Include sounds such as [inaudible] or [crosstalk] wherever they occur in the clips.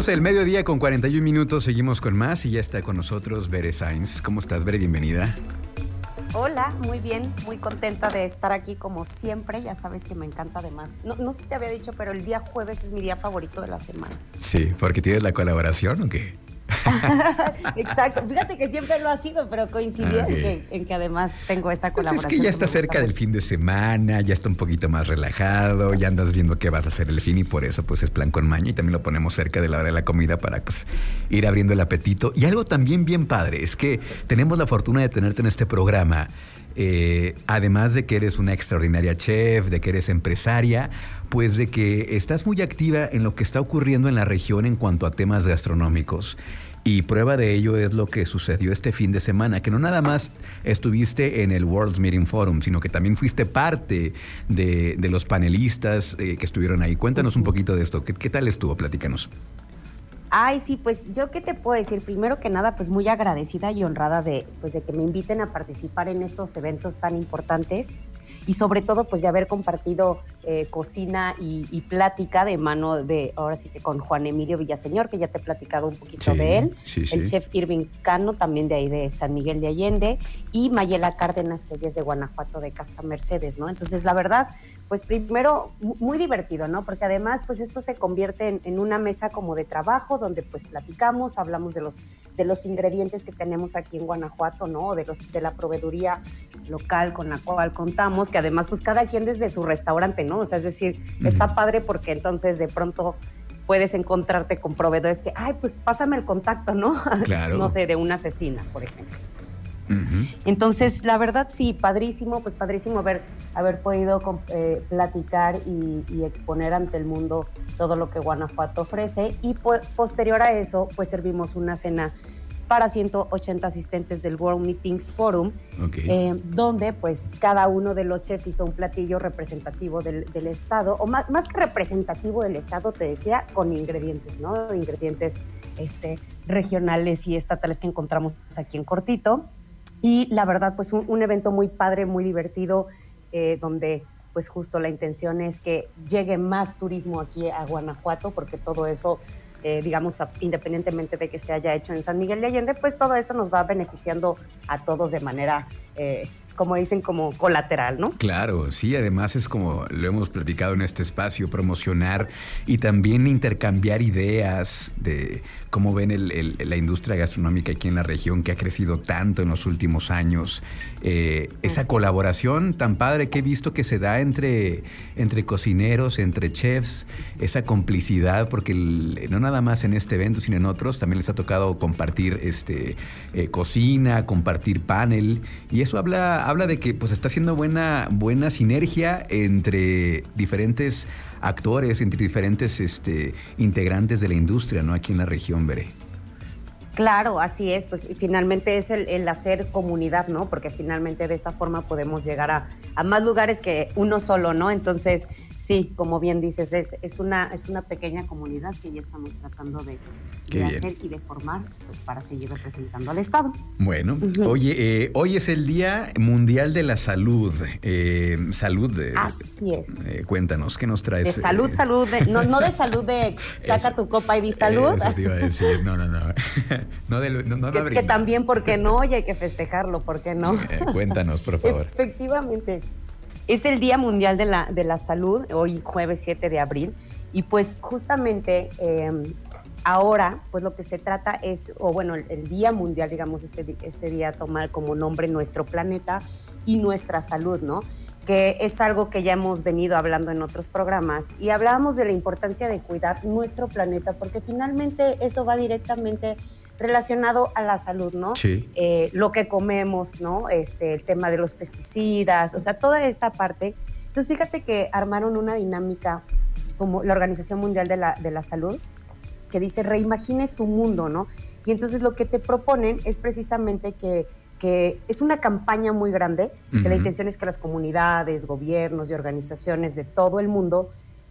12 del mediodía con 41 minutos. Seguimos con más y ya está con nosotros Bere Sainz. ¿Cómo estás, Bere? Bienvenida. Hola, muy bien, muy contenta de estar aquí como siempre. Ya sabes que me encanta además. No, no sé si te había dicho, pero el día jueves es mi día favorito de la semana. Sí, porque tienes la colaboración o qué? [laughs] Exacto. Fíjate que siempre lo ha sido, pero coincidió en, que, además tengo esta colaboración. Pues es que ya está cerca del fin de semana, ya está un poquito más relajado, ya andas viendo qué vas a hacer el fin y por eso pues es plan con maña y también lo ponemos cerca de la hora de la comida para pues ir abriendo el apetito. Y algo también bien padre es que tenemos la fortuna de tenerte en este programa. Eh, además de que eres una extraordinaria chef, de que eres empresaria, pues de que estás muy activa en lo que está ocurriendo en la región en cuanto a temas gastronómicos. Y prueba de ello es lo que sucedió este fin de semana, que no nada más estuviste en el World Meeting Forum, sino que también fuiste parte de, los panelistas eh, que estuvieron ahí. Cuéntanos un poquito de esto. ¿Qué, qué tal estuvo? Platícanos. Ay, sí, pues yo qué te puedo decir. Primero que nada, pues muy agradecida y honrada de, pues, de que me inviten a participar en estos eventos tan importantes y sobre todo pues de haber compartido eh, cocina y, plática de mano de, ahora sí que con Juan Emilio Villaseñor, que ya te he platicado un poquito de él, el chef Irving Cano, también de ahí de San Miguel de Allende, y Mayela Cárdenas, que es de Guanajuato, de Casa Mercedes, ¿no? Entonces, la verdad, pues primero, muy divertido, ¿no? Porque además, pues esto se convierte en, una mesa como de trabajo, donde pues platicamos, hablamos de los, de los ingredientes que tenemos aquí en Guanajuato, ¿no? De, los, de la proveeduría local con la cual contamos, que además, pues cada quien desde su restaurante, ¿no? O sea, es decir, está padre porque entonces de pronto puedes encontrarte con proveedores que, ay, pues pásame el contacto, ¿no? [laughs] Claro. no sé, de una asesina, por ejemplo. Entonces, la verdad, sí, padrísimo, pues padrísimo haber, haber podido eh, platicar y, exponer ante el mundo todo lo que Guanajuato ofrece. Y posterior a eso, pues servimos una cena para 180 asistentes del World Meetings Forum, eh, donde pues cada uno de los chefs hizo un platillo representativo del, estado, o más, más, que representativo del estado, te decía, con ingredientes, ¿no? Ingredientes este, regionales y estatales que encontramos aquí en Cortito. Y la verdad, pues un, evento muy padre, muy divertido, eh, donde pues justo la intención es que llegue más turismo aquí a Guanajuato, porque todo eso eh, digamos, independientemente de que se haya hecho en San Miguel de Allende, pues todo eso nos va beneficiando a todos de manera eh, como dicen, como colateral, ¿no? Claro, sí, además es como lo hemos platicado en este espacio, promocionar y también intercambiar ideas de cómo ven la industria gastronómica aquí en la región que ha crecido tanto en los últimos años. Eh, esa colaboración tan padre que he visto que se da entre, entre cocineros, entre chefs, esa complicidad, porque no nada más en este evento, sino en otros, también les ha tocado compartir este, eh, cocina, compartir panel, y eso habla habla de que pues está haciendo buena, buena sinergia entre diferentes actores, entre diferentes este, integrantes de la industria, ¿no? Aquí en la región, veré. Claro, así es, pues finalmente es el, hacer comunidad, ¿no? Porque finalmente de esta forma podemos llegar a, a, más lugares que uno solo, ¿no? Entonces, sí, como bien dices, es, es, una, es una pequeña comunidad que ya estamos tratando de, hacer y de formar pues, para seguir representando al Estado. Bueno, oye, eh, hoy es el Día Mundial de la Salud. Eh, salud. De, Así es. Eh, cuéntanos, ¿qué nos traes? De salud, salud, no, no de salud de [laughs] saca tu copa y di salud. Eso te iba a decir, no, no, no. [laughs] no, de, no, que, que, también, ¿por qué no? Y hay que festejarlo, ¿por qué no? cuéntanos, por [laughs] favor. Efectivamente. Es el Día Mundial de la, de la Salud, hoy jueves 7 de abril, y pues justamente em, ahora, pues lo que se trata es, o bueno, el, Día Mundial, digamos, este, este día tomar como nombre nuestro planeta y nuestra salud, ¿no? que es algo que ya hemos venido hablando en otros programas y hablábamos de la importancia de cuidar nuestro planeta porque finalmente eso va directamente relacionado a la salud, ¿no? Sí. Eh, lo que comemos, ¿no? Este, el tema de los pesticidas, o sea, toda esta parte. Entonces, fíjate que armaron una dinámica como la Organización Mundial de la, de la Salud, que dice, reimagine su mundo, ¿no? Y entonces lo que te proponen es precisamente que, que es una campaña muy grande, que la intención es que las comunidades, gobiernos y organizaciones de todo el mundo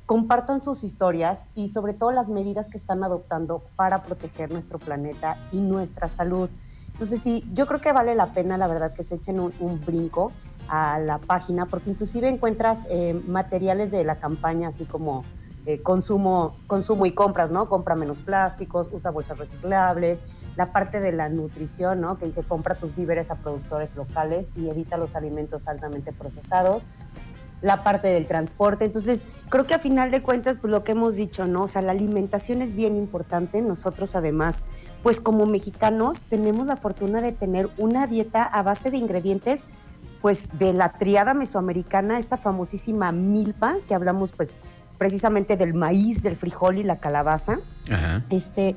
compartan sus historias y sobre todo las medidas que están adoptando para proteger nuestro planeta y nuestra salud. Entonces sí, yo creo que vale la pena, la verdad, que se echen un, brinco a la página, porque inclusive encuentras eh, materiales de la campaña, así como eh, consumo, consumo y compras, ¿no? Compra menos plásticos, usa bolsas reciclables, la parte de la nutrición, ¿no? Que dice compra tus víveres a productores locales y evita los alimentos altamente procesados la parte del transporte. Entonces, creo que a final de cuentas, pues lo que hemos dicho, ¿no? O sea, la alimentación es bien importante. Nosotros además, pues como mexicanos, tenemos la fortuna de tener una dieta a base de ingredientes, pues de la triada mesoamericana, esta famosísima milpa, que hablamos pues precisamente del maíz, del frijol y la calabaza. Este,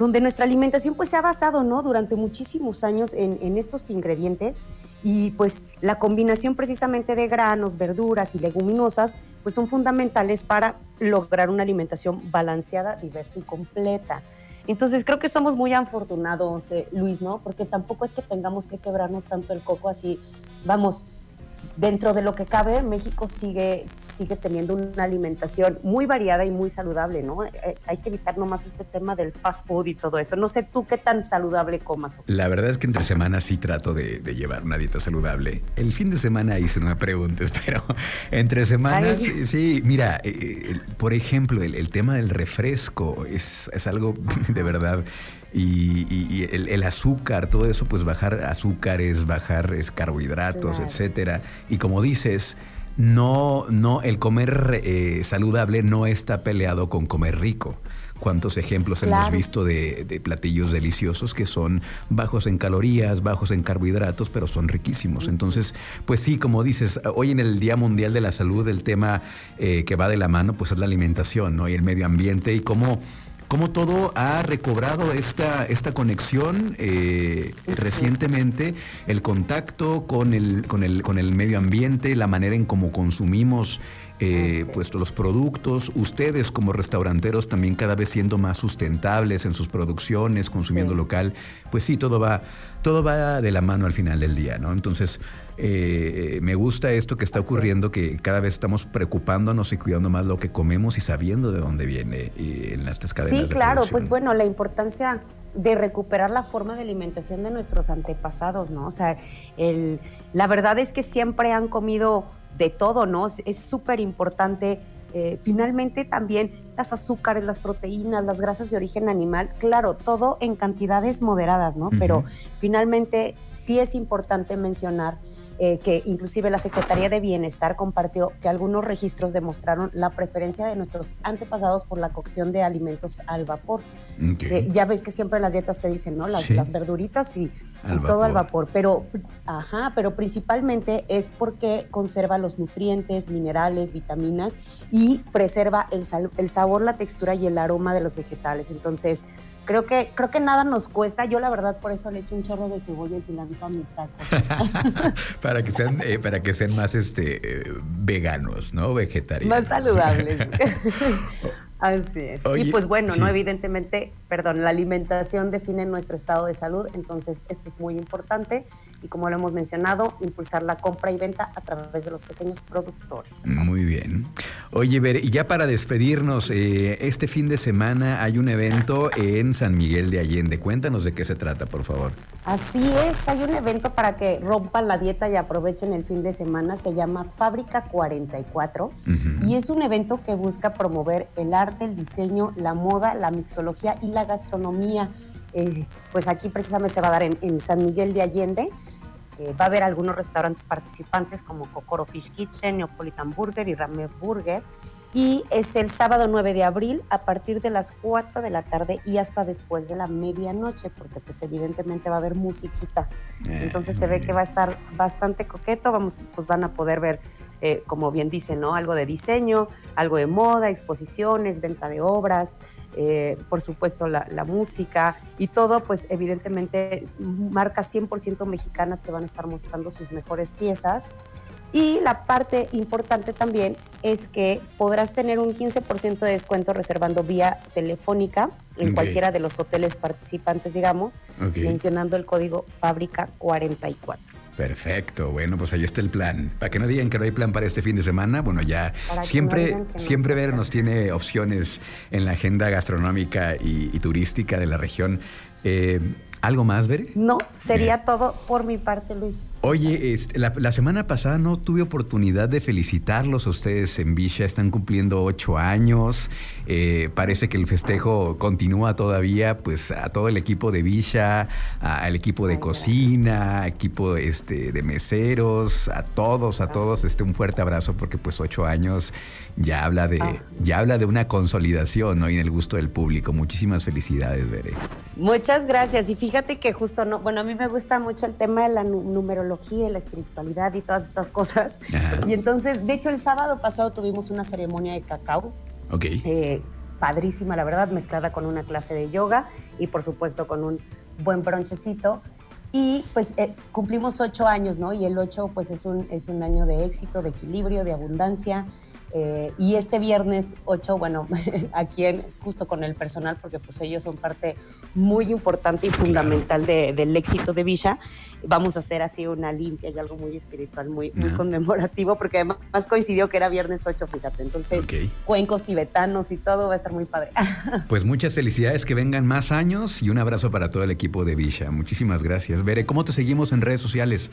donde nuestra alimentación pues se ha basado, ¿no? Durante muchísimos años en, en estos ingredientes y pues la combinación precisamente de granos, verduras y leguminosas pues son fundamentales para lograr una alimentación balanceada, diversa y completa. Entonces creo que somos muy afortunados, eh, Luis, ¿no? Porque tampoco es que tengamos que quebrarnos tanto el coco así, vamos, dentro de lo que cabe, México sigue, sigue teniendo una alimentación muy variada y muy saludable, ¿no? Eh, hay que evitar nomás este tema del fast food y todo eso. No sé tú qué tan saludable comas. La verdad es que entre semanas sí trato de, llevar una dieta saludable. El fin de semana hice, no me preguntes, [laughs] pero entre semanas, sí. mira, eh, eh, por ejemplo, el, tema del refresco es, es algo [laughs] de verdad y, el, azúcar, todo eso, pues bajar azúcares, bajar carbohidratos, etcétera. Y como dices, no, no, el comer eh, saludable no está peleado con comer rico. ¿Cuántos ejemplos hemos visto de, platillos deliciosos que son bajos en calorías, bajos en carbohidratos, pero son riquísimos? Entonces, pues sí, como dices, hoy en el Día Mundial de la Salud, el tema eh, que va de la mano, pues es la alimentación, ¿no? Y el medio ambiente y cómo cómo todo ha recobrado esta, esta conexión eh, recientemente, el contacto con el, con, el, con el medio ambiente, la manera en cómo consumimos eh, pues los productos, ustedes como restauranteros también cada vez siendo más sustentables en sus producciones, consumiendo local, pues sí, todo va, todo va de la mano al final del día, ¿no? Entonces, eh, me gusta esto que está ocurriendo, que cada vez estamos preocupándonos y cuidando más lo que comemos y sabiendo de dónde viene eh, en estas cadenas. Sí, claro, pues bueno, la importancia de recuperar la forma de alimentación de nuestros antepasados, ¿no? O sea, el, la verdad es que siempre han comido de todo, ¿no? Es súper importante. Eh, finalmente también las azúcares, las proteínas, las grasas de origen animal, claro, todo en cantidades moderadas, ¿no? Pero finalmente sí es importante mencionar eh, que inclusive la Secretaría de Bienestar compartió que algunos registros demostraron la preferencia de nuestros antepasados por la cocción de alimentos al vapor. Eh, ya ves que siempre en las dietas te dicen, ¿no? Las, las verduritas y, todo al vapor, pero, ajá, pero principalmente es porque conserva los nutrientes, minerales, vitaminas y preserva el, el sabor, la textura y el aroma de los vegetales. Entonces, creo que creo que nada nos cuesta. Yo la verdad por eso le echo un chorro de cebolla y cilantro a mis tacos. [laughs] para que sean eh, para que sean más este eh, veganos, ¿no? Vegetarianos. Más saludables. [laughs] Así es. y pues bueno, no evidentemente, perdón, la alimentación define nuestro estado de salud, entonces esto es muy importante y como lo hemos mencionado, impulsar la compra y venta a través de los pequeños productores. Muy bien. Oye, Ver, y ya para despedirnos, eh, este fin de semana hay un evento en San Miguel de Allende. Cuéntanos de qué se trata, por favor. Así es, hay un evento para que rompan la dieta y aprovechen el fin de semana. Se llama Fábrica 44 y es un evento que busca promover el arte, el diseño, la moda, la mixología y la gastronomía. Eh, pues aquí precisamente se va a dar en San Miguel de Allende va a haber algunos restaurantes participantes como Kokoro Fish Kitchen, Neapolitan Burger y Rame Burger. Y es el sábado 9 de abril a partir de las 4 de la tarde y hasta después de la medianoche, porque pues evidentemente va a haber musiquita. Eh, Entonces se ve que va a estar bastante coqueto, vamos, pues van a poder ver, eh, como bien dice, ¿no? Algo de diseño, algo de moda, exposiciones, venta de obras, eh, por supuesto la, música y todo, pues evidentemente marcas 100% mexicanas que van a estar mostrando sus mejores piezas. Y la parte importante también es que podrás tener un 15% de descuento reservando vía telefónica en cualquiera de los hoteles participantes, digamos, mencionando el código Fábrica 44. Perfecto, bueno, pues ahí está el plan. Para que no digan que no hay plan para este fin de semana, bueno, ya siempre, siempre Ver nos tiene opciones en la agenda gastronómica y, turística de la región. Eh, ¿Algo más, Bere? No, sería todo por mi parte, Luis. Oye, este, la, semana pasada no tuve oportunidad de felicitarlos a ustedes en Villa. Están cumpliendo ocho años. Eh, parece que el festejo continúa todavía, pues a todo el equipo de Villa, al equipo de cocina, equipo este, de meseros, a todos, a todos, este, un fuerte abrazo porque pues ocho años ya habla de, ah. ya habla de una consolidación ¿no? y en el gusto del público. Muchísimas felicidades, Bere. Muchas gracias. Y fíjate que justo no, bueno, a mí me gusta mucho el tema de la numerología y la espiritualidad y todas estas cosas. Y entonces, de hecho, el sábado pasado tuvimos una ceremonia de cacao. Ok. Eh, padrísima, la verdad, mezclada con una clase de yoga y por supuesto con un buen bronchecito. Y pues eh, cumplimos ocho años, ¿no? Y el ocho pues es un, es un año de éxito, de equilibrio, de abundancia. Eh, y este viernes 8, bueno, [laughs] aquí en, justo con el personal, porque pues ellos son parte muy importante y fundamental del éxito de Villa, vamos a hacer así una limpia y algo muy espiritual, muy, muy conmemorativo, porque además coincidió que era viernes 8, fíjate. Entonces, cuencos tibetanos y todo va a estar muy padre. [laughs] Pues muchas felicidades, que vengan más años y un abrazo para todo el equipo de Villa. Muchísimas gracias. Bere, ¿cómo te seguimos en redes sociales?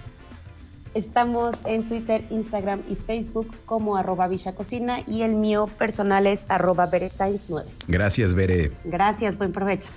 Estamos en Twitter, Instagram y Facebook como arroba Cocina y el mío personal es arroba 9. Gracias, Bere. Gracias, buen provecho.